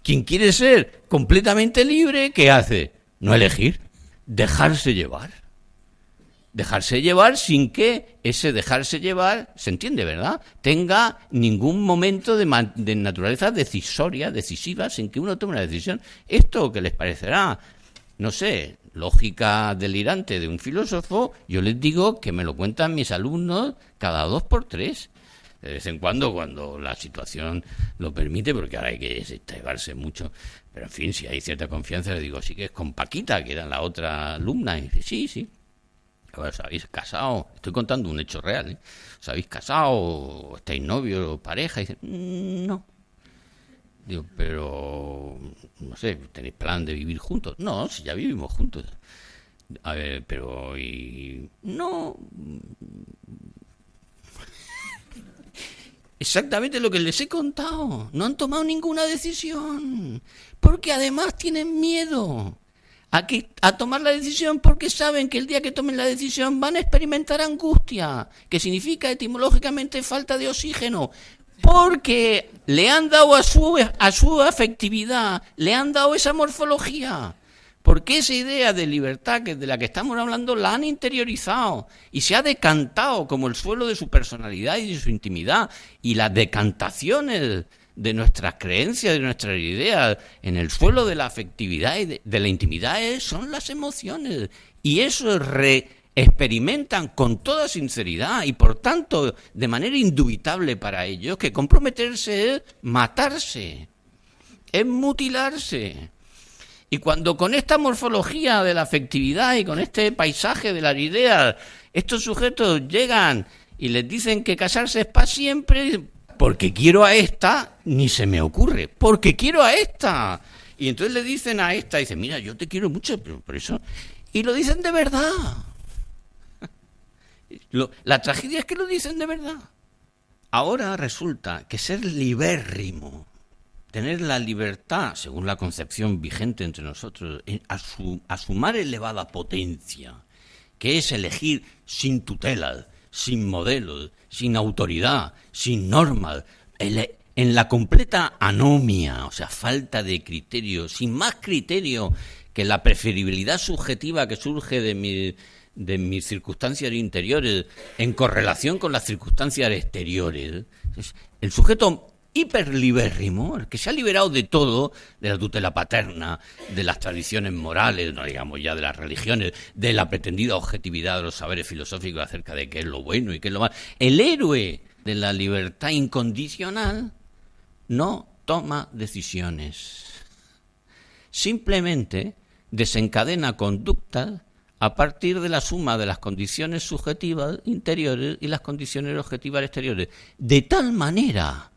Quien quiere ser completamente libre, ¿qué hace? No elegir. Dejarse llevar dejarse llevar sin que ese dejarse llevar, se entiende, ¿verdad?, tenga ningún momento de, naturaleza decisoria, decisiva, sin que uno tome una decisión. Esto que les parecerá, no sé, lógica delirante de un filósofo, yo les digo que me lo cuentan mis alumnos cada dos por tres. De vez en cuando, cuando la situación lo permite, porque ahora hay que llevarse mucho. Pero en fin, si hay cierta confianza, le digo, sí que es con Paquita, que era la otra alumna. Y dice, sí, sí, ¿Os habéis casado? Estoy contando un hecho real. ¿eh? ¿Os habéis casado? ¿Estáis novio o pareja? Y mm, no. Digo, pero, no sé, ¿tenéis plan de vivir juntos? No, si ya vivimos juntos. A ver, pero. No. Exactamente lo que les he contado. No han tomado ninguna decisión. Porque además tienen miedo a, tomar la decisión porque saben que el día que tomen la decisión van a experimentar angustia, que significa etimológicamente falta de oxígeno, porque le han dado a su, a su afectividad, le han dado esa morfología. Porque esa idea de libertad que de la que estamos hablando la han interiorizado y se ha decantado como el suelo de su personalidad y de su intimidad. Y las decantaciones de nuestras creencias, de nuestras ideas, en el suelo de la afectividad y de, la intimidad son las emociones. Y eso re experimentan con toda sinceridad y por tanto de manera indubitable para ellos que comprometerse es matarse, es mutilarse. Y cuando con esta morfología de la afectividad y con este paisaje de las ideas, estos sujetos llegan y les dicen que casarse es para siempre, porque quiero a esta, ni se me ocurre, porque quiero a esta. Y entonces le dicen a esta, dice, mira, yo te quiero mucho, pero por eso... Y lo dicen de verdad. la tragedia es que lo dicen de verdad. ahora resulta que ser libérrimo, tener la libertad, según la concepción vigente entre nosotros, a su, a su elevada potencia, que es elegir sin tutela, sin modelos, sin autoridad, sin normas, en la completa anomia, o sea, falta de criterio, sin más criterio que la preferibilidad subjetiva que surge de, mi, de mis circunstancias interiores en correlación con las circunstancias exteriores. El sujeto hiperlibérrimo, el que se ha liberado de todo, de la tutela paterna, de las tradiciones morales, no digamos ya de las religiones, de la pretendida objetividad de los saberes filosóficos acerca de qué es lo bueno y qué es lo malo. El héroe de la libertad incondicional no toma decisiones. Simplemente desencadena conductas a partir de la suma de las condiciones subjetivas interiores y las condiciones objetivas exteriores. De tal manera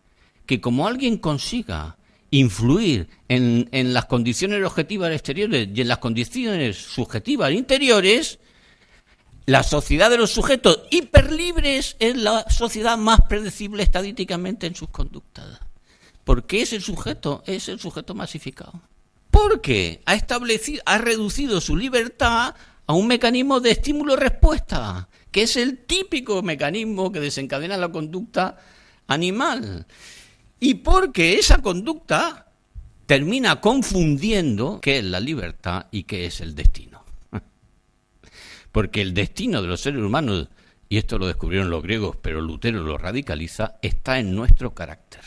que como alguien consiga influir en, las condiciones objetivas exteriores y en las condiciones subjetivas interiores, la sociedad de los sujetos hiperlibres es la sociedad más predecible estadísticamente en sus conductas. Porque es el sujeto, es el sujeto masificado. Porque ha establecido, ha reducido su libertad a un mecanismo de estímulo-respuesta, que es el típico mecanismo que desencadena la conducta animal. Y porque esa conducta termina confundiendo qué es la libertad y qué es el destino. Porque el destino de los seres humanos, y esto lo descubrieron los griegos, pero Lutero lo radicaliza, está en nuestro carácter.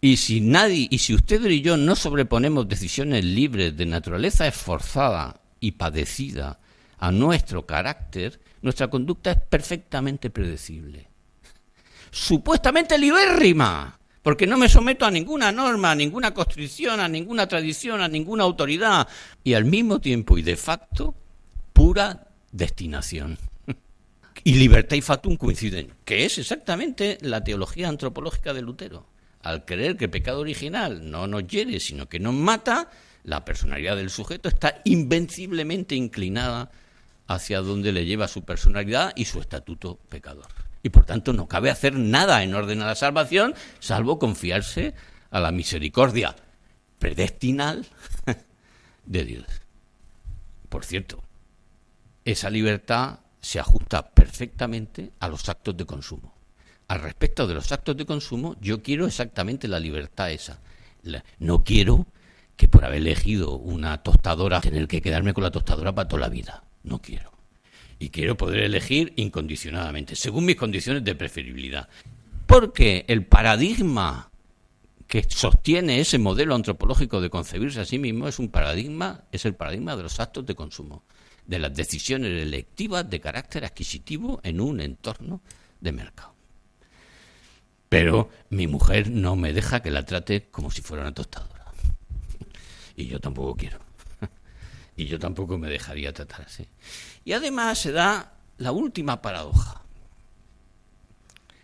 Y si nadie, y si usted y yo no sobreponemos decisiones libres de naturaleza esforzada y padecida a nuestro carácter, nuestra conducta es perfectamente predecible. Supuestamente libérrima, porque no me someto a ninguna norma, a ninguna constricción, a ninguna tradición, a ninguna autoridad, y al mismo tiempo y de facto, pura destinación. Y libertad y fatum coinciden, que es exactamente la teología antropológica de Lutero al creer que el pecado original no nos hiere, sino que nos mata, la personalidad del sujeto está invenciblemente inclinada hacia donde le lleva su personalidad y su estatuto pecador. Y por tanto no cabe hacer nada en orden a la salvación, salvo confiarse a la misericordia predestinal de Dios. Por cierto, esa libertad se ajusta perfectamente a los actos de consumo al respecto de los actos de consumo, yo quiero exactamente la libertad esa. no quiero que por haber elegido una tostadora tener que quedarme con la tostadora para toda la vida. No quiero. Y quiero poder elegir incondicionadamente, según mis condiciones de preferibilidad. Porque el paradigma que sostiene ese modelo antropológico de concebirse a sí mismo es un paradigma, es el paradigma de los actos de consumo, de las decisiones electivas de carácter adquisitivo en un entorno de mercado. Pero mi mujer no me deja que la trate como si fuera una tostadora. Y yo tampoco quiero. Y yo tampoco me dejaría tratar así. Y además se da la última paradoja.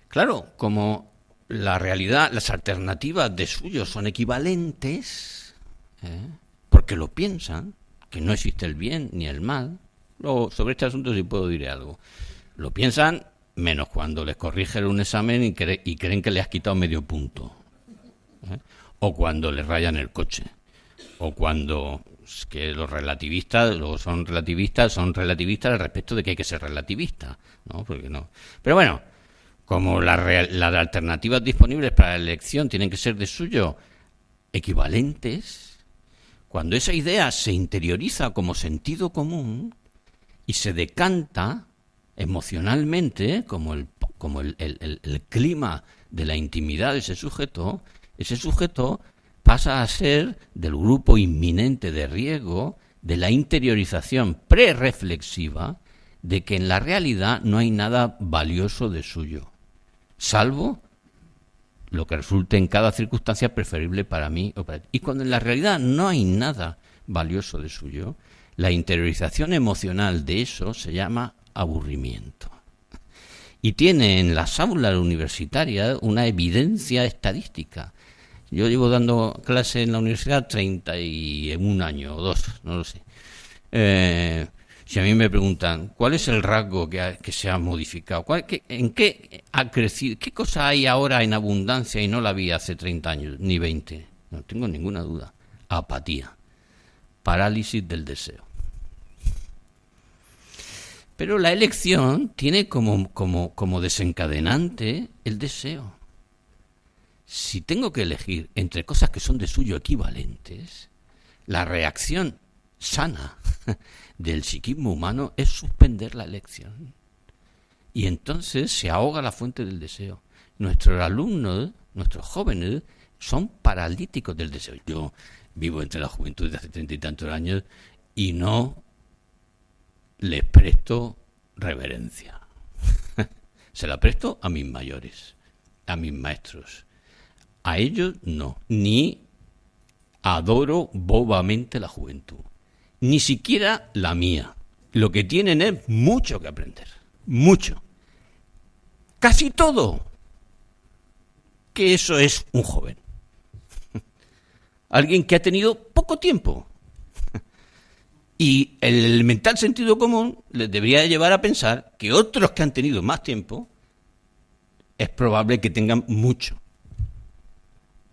Claro, como la realidad, las alternativas de suyo son equivalentes, ¿eh? porque lo piensan, que no existe el bien ni el mal. Luego, sobre este asunto sí puedo decir algo. Lo piensan menos cuando les corrigen un examen y, creen que le has quitado medio punto. ¿eh? O cuando les rayan el coche. O cuando que los relativistas, luego son relativistas, son relativistas al respecto de que hay que ser relativista. ¿no? Porque no. Pero bueno, como las alternativas disponibles para la elección tienen que ser de suyo equivalentes, cuando esa idea se interioriza como sentido común y se decanta emocionalmente, como el, como el, el, clima de la intimidad de ese sujeto, ese sujeto pasa a ser del grupo inminente de riesgo de la interiorización prereflexiva de que en la realidad no hay nada valioso de suyo, salvo lo que resulte en cada circunstancia preferible para mí o para ti. Y cuando en la realidad no hay nada valioso de suyo, la interiorización emocional de eso se llama aburrimiento. Y tiene en las aulas universitarias una evidencia estadística. Yo llevo dando clase en la universidad 31 años o dos, no lo sé. Eh, Si a mí me preguntan, ¿cuál es el rasgo que, se ha modificado? ¿En qué ha crecido? ¿Qué cosa hay ahora en abundancia y no la había hace 30 años, ni 20? No tengo ninguna duda. Apatía. Parálisis del deseo. Pero la elección tiene como, como, como desencadenante el deseo. Si tengo que elegir entre cosas que son de suyo equivalentes, la reacción sana del psiquismo humano es suspender la elección. Y entonces se ahoga la fuente del deseo. Nuestros alumnos, nuestros jóvenes, son paralíticos del deseo. Yo vivo entre la juventud de hace treinta y tantos años y no les presto reverencia. se la presto a mis mayores, a mis maestros. A ellos no, ni adoro bobamente la juventud ni siquiera la mía. Lo que tienen es mucho que aprender, mucho. Casi todo. Que eso es un joven. Alguien que ha tenido poco tiempo. Y el elemental sentido común les debería llevar a pensar que otros que han tenido más tiempo es probable que tengan mucho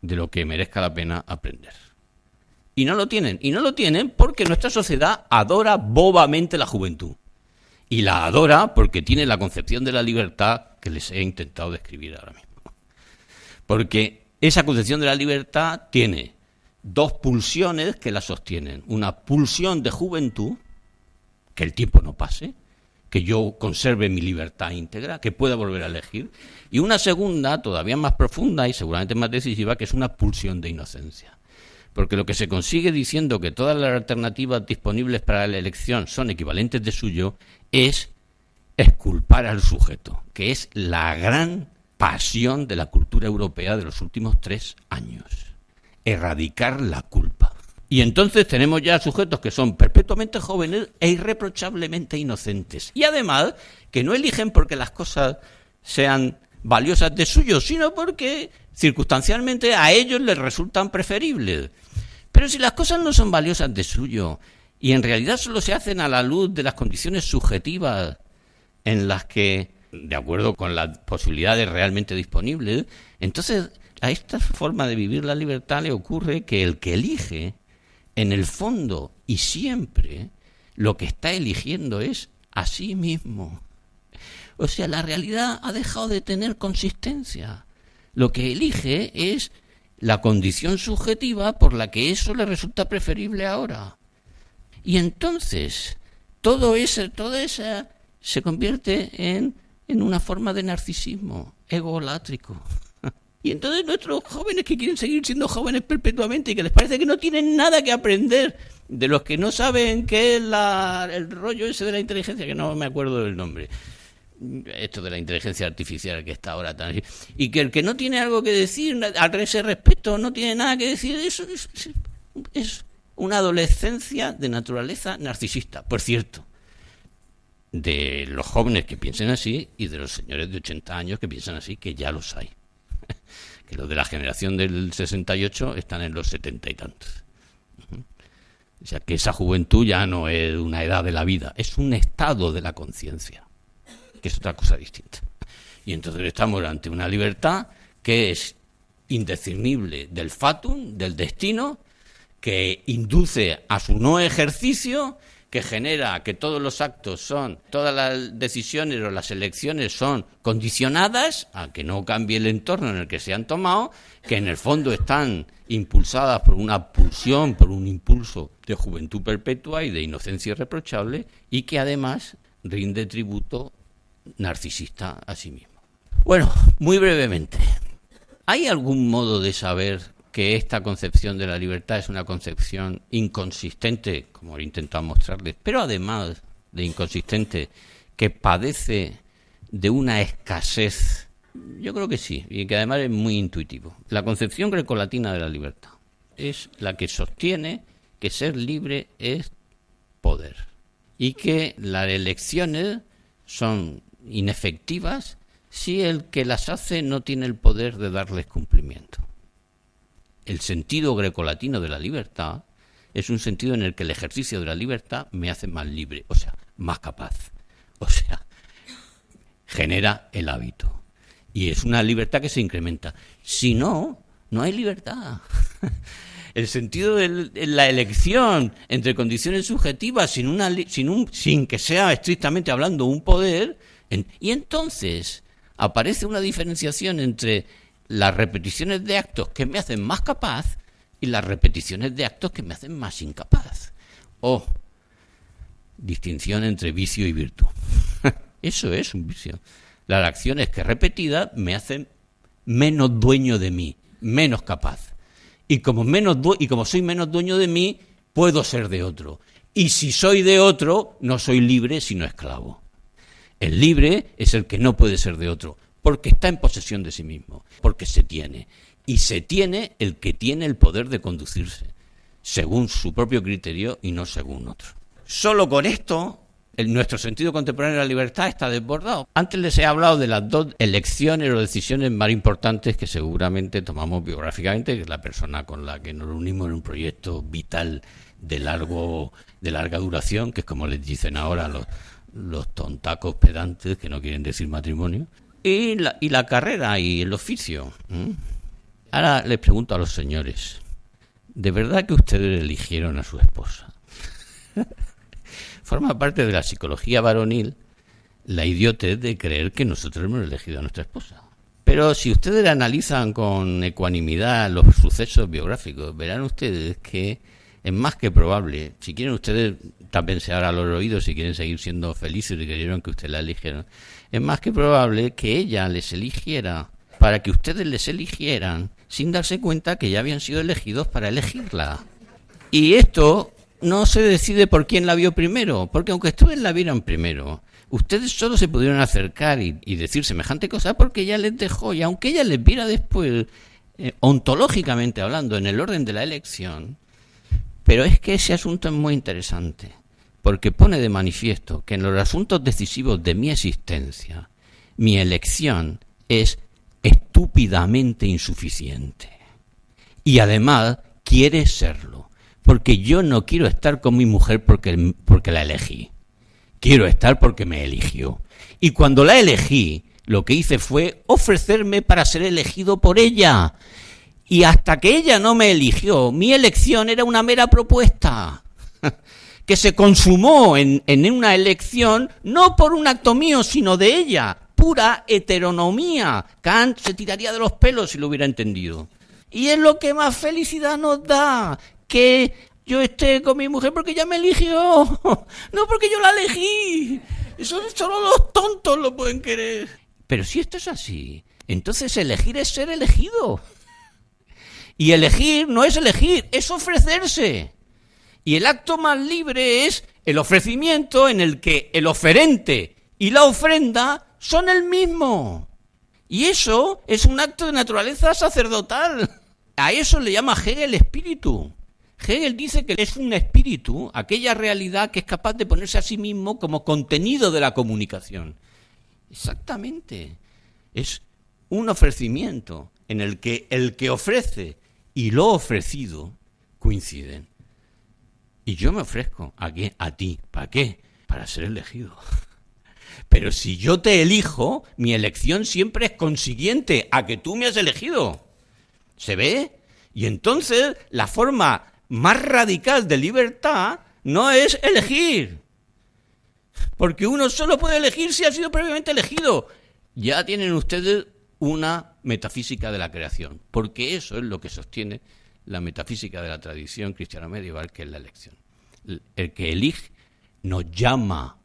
de lo que merezca la pena aprender. Y no lo tienen. Y no lo tienen porque nuestra sociedad adora bobamente la juventud. Y la adora porque tiene la concepción de la libertad que les he intentado describir ahora mismo. Porque esa concepción de la libertad tiene dos pulsiones que la sostienen. Una pulsión de juventud, que el tiempo no pase, que yo conserve mi libertad íntegra, que pueda volver a elegir. Y una segunda, todavía más profunda y seguramente más decisiva, que es una pulsión de inocencia. Porque lo que se consigue diciendo que todas las alternativas disponibles para la elección son equivalentes de suyo es exculpar al sujeto, que es la gran pasión de la cultura europea de los últimos tres años. Erradicar la culpa. Y entonces tenemos ya sujetos que son perpetuamente jóvenes e irreprochablemente inocentes. Y además que no eligen porque las cosas sean valiosas de suyo, sino porque circunstancialmente a ellos les resultan preferibles. Pero si las cosas no son valiosas de suyo y en realidad solo se hacen a la luz de las condiciones subjetivas en las que, de acuerdo con las posibilidades realmente disponibles, entonces a esta forma de vivir la libertad le ocurre que el que elige, en el fondo y siempre, lo que está eligiendo es a sí mismo. O sea, la realidad ha dejado de tener consistencia. Lo que elige es la condición subjetiva por la que eso le resulta preferible ahora. Y entonces, todo eso, todo eso se convierte en, en una forma de narcisismo egolátrico. Y entonces nuestros jóvenes que quieren seguir siendo jóvenes perpetuamente y que les parece que no tienen nada que aprender de los que no saben qué es la, el rollo ese de la inteligencia, que no me acuerdo del nombre, esto de la inteligencia artificial que está ahora tan y que el que no tiene algo que decir a ese respecto no tiene nada que decir eso es, una adolescencia de naturaleza narcisista por cierto de los jóvenes que piensen así y de los señores de 80 años que piensan así que ya los hay que los de la generación del 68 están en los setenta y tantos o sea que esa juventud ya no es una edad de la vida es un estado de la conciencia que es otra cosa distinta. Y entonces estamos ante una libertad que es indiscernible del fatum, del destino, que induce a su no ejercicio, que genera que todos los actos son, todas las decisiones o las elecciones son condicionadas a que no cambie el entorno en el que se han tomado, que en el fondo están impulsadas por una pulsión, por un impulso de juventud perpetua y de inocencia irreprochable, y que además rinde tributo narcisista a sí mismo. Bueno, muy brevemente, ¿hay algún modo de saber que esta concepción de la libertad es una concepción inconsistente, como he intentado mostrarles, pero además de inconsistente, que padece de una escasez? Yo creo que sí, y que además es muy intuitivo. La concepción grecolatina de la libertad es la que sostiene que ser libre es poder y que las elecciones son inefectivas si el que las hace no tiene el poder de darles cumplimiento. El sentido grecolatino de la libertad es un sentido en el que el ejercicio de la libertad me hace más libre. O sea, más capaz. O sea, genera el hábito. Y es una libertad que se incrementa. Si no, no hay libertad. El sentido de la elección entre condiciones subjetivas sin, una, sin, un, sin que sea estrictamente hablando un poder, y entonces aparece una diferenciación entre las repeticiones de actos que me hacen más capaz y las repeticiones de actos que me hacen más incapaz. O distinción entre vicio y virtud. Eso es un vicio. Las acciones que repetidas me hacen menos dueño de mí, menos capaz. Y como, menos y como soy menos dueño de mí, puedo ser de otro. Y si soy de otro, no soy libre, sino esclavo. El libre es el que no puede ser de otro, porque está en posesión de sí mismo, porque se tiene. Y se tiene el que tiene el poder de conducirse, según su propio criterio y no según otro. Solo con esto nuestro sentido contemporáneo de la libertad está desbordado. Antes les he hablado de las dos elecciones o decisiones más importantes que seguramente tomamos biográficamente, que es la persona con la que nos unimos en un proyecto vital de largo de larga duración, que es como les dicen ahora los, los tontacos pedantes que no quieren decir matrimonio, y la, y la carrera y el oficio. Ahora les pregunto a los señores, ¿de verdad que ustedes eligieron a su esposa? Forma parte de la psicología varonil la idiotez de creer que nosotros hemos elegido a nuestra esposa. Pero si ustedes analizan con ecuanimidad los sucesos biográficos, verán ustedes que es más que probable, si quieren ustedes también se abran los oídos, si quieren seguir siendo felices y querieron que ustedes la eligieran, es más que probable que ella les eligiera para que ustedes les eligieran sin darse cuenta que ya habían sido elegidos para elegirla. Y esto no se decide por quién la vio primero, porque aunque ustedes la vieran primero, ustedes solo se pudieron acercar y, decir semejante cosa porque ella les dejó, y aunque ella les viera después, eh, ontológicamente hablando, en el orden de la elección, pero es que ese asunto es muy interesante, porque pone de manifiesto que en los asuntos decisivos de mi existencia, mi elección es estúpidamente insuficiente. Y además quiere serlo porque yo no quiero estar con mi mujer porque, porque la elegí. Quiero estar porque me eligió. Y cuando la elegí, lo que hice fue ofrecerme para ser elegido por ella. Y hasta que ella no me eligió, mi elección era una mera propuesta que se consumó en, en, una elección no por un acto mío, sino de ella, pura heteronomía. Kant se tiraría de los pelos si lo hubiera entendido. Y es lo que más felicidad nos da, que yo esté con mi mujer porque ella me eligió, no porque yo la elegí. Eso solo los tontos lo pueden querer. Pero si esto es así, entonces elegir es ser elegido. Y elegir no es elegir, es ofrecerse. Y el acto más libre es el ofrecimiento en el que el oferente y la ofrenda son el mismo. Y eso es un acto de naturaleza sacerdotal. A eso le llama Hegel espíritu. Hegel dice que es un espíritu, aquella realidad que es capaz de ponerse a sí mismo como contenido de la comunicación. Exactamente. Es un ofrecimiento en el que el que ofrece y lo ofrecido coinciden. Y yo me ofrezco a, a ti. ¿Para qué? Para ser elegido. Pero si yo te elijo, mi elección siempre es consiguiente a que tú me has elegido. ¿Se ve? Y entonces la forma más radical de libertad no es elegir. Porque uno solo puede elegir si ha sido previamente elegido. Ya tienen ustedes una metafísica de la creación, porque eso es lo que sostiene la metafísica de la tradición cristiana medieval, que es la elección. El que elige nos llama,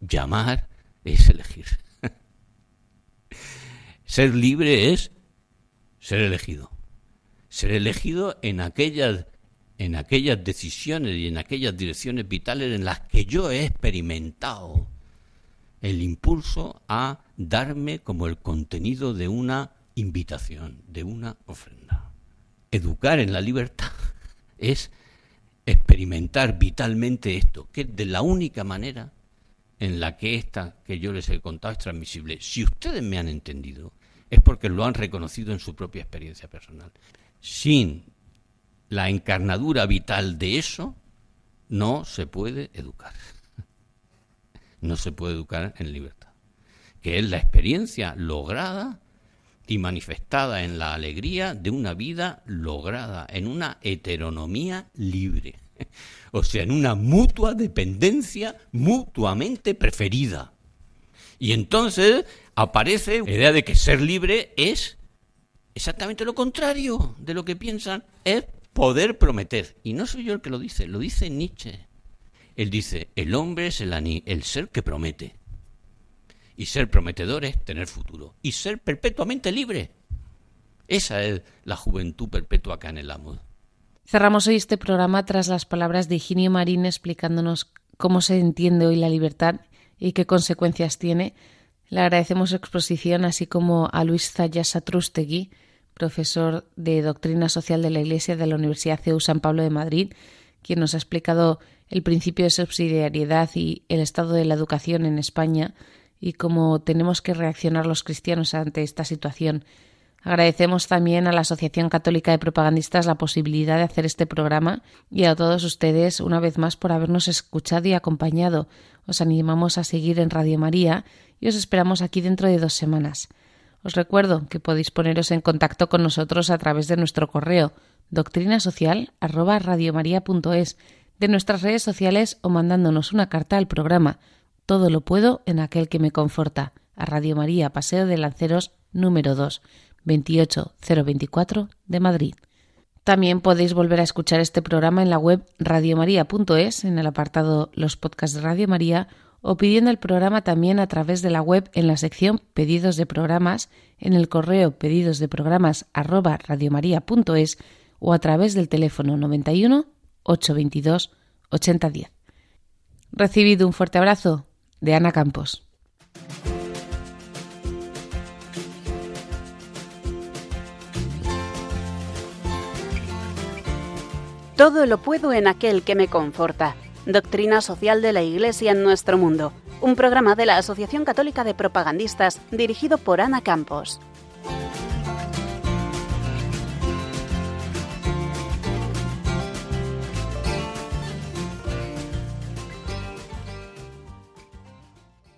llamar es elegir. ser libre es ser elegido. Ser elegido en aquellas en aquellas decisiones y en aquellas direcciones vitales en las que yo he experimentado el impulso a darme como el contenido de una invitación, de una ofrenda. Educar en la libertad es experimentar vitalmente esto, que es de la única manera en la que esta que yo les he contado es transmisible. Si ustedes me han entendido, es porque lo han reconocido en su propia experiencia personal. Sin la encarnadura vital de eso, no se puede educar. no se puede educar en libertad, que es la experiencia lograda y manifestada en la alegría de una vida lograda, en una heteronomía libre, o sea, en una mutua dependencia mutuamente preferida. Y entonces aparece la idea de que ser libre es exactamente lo contrario de lo que piensan, es poder prometer. Y no soy yo el que lo dice, lo dice Nietzsche. Él dice, el hombre es el, el ser que promete. Y ser prometedor es tener futuro. Y ser perpetuamente libre. Esa es la juventud perpetua el amor. Cerramos hoy este programa tras las palabras de Higinio Marín explicándonos cómo se entiende hoy la libertad y qué consecuencias tiene. Le agradecemos su exposición, así como a Luis Zaya Satrustegui, profesor de Doctrina Social de la Iglesia de la Universidad CEU San Pablo de Madrid, quien nos ha explicado el principio de subsidiariedad y el estado de la educación en España y cómo tenemos que reaccionar los cristianos ante esta situación. Agradecemos también a la Asociación Católica de Propagandistas la posibilidad de hacer este programa y a todos ustedes una vez más por habernos escuchado y acompañado. Os animamos a seguir en Radio María y os esperamos aquí dentro de dos semanas. Os recuerdo que podéis poneros en contacto con nosotros a través de nuestro correo doctrinasocial@radiomaria.es, de nuestras redes sociales o mandándonos una carta al programa todo lo puedo en aquel que me conforta. A Radio María, Paseo de Lanceros, número 2, 28024 de Madrid. También podéis volver a escuchar este programa en la web radiomaria.es, en el apartado Los podcasts de Radio María, o pidiendo el programa también a través de la web en la sección Pedidos de programas, en el correo pedidos de programas radiomaria.es o a través del teléfono 91 822 8010. Recibido un fuerte abrazo de Ana Campos. Todo lo puedo en aquel que me conforta. Doctrina social de la Iglesia en nuestro mundo. Un programa de la Asociación Católica de Propagandistas dirigido por Ana Campos.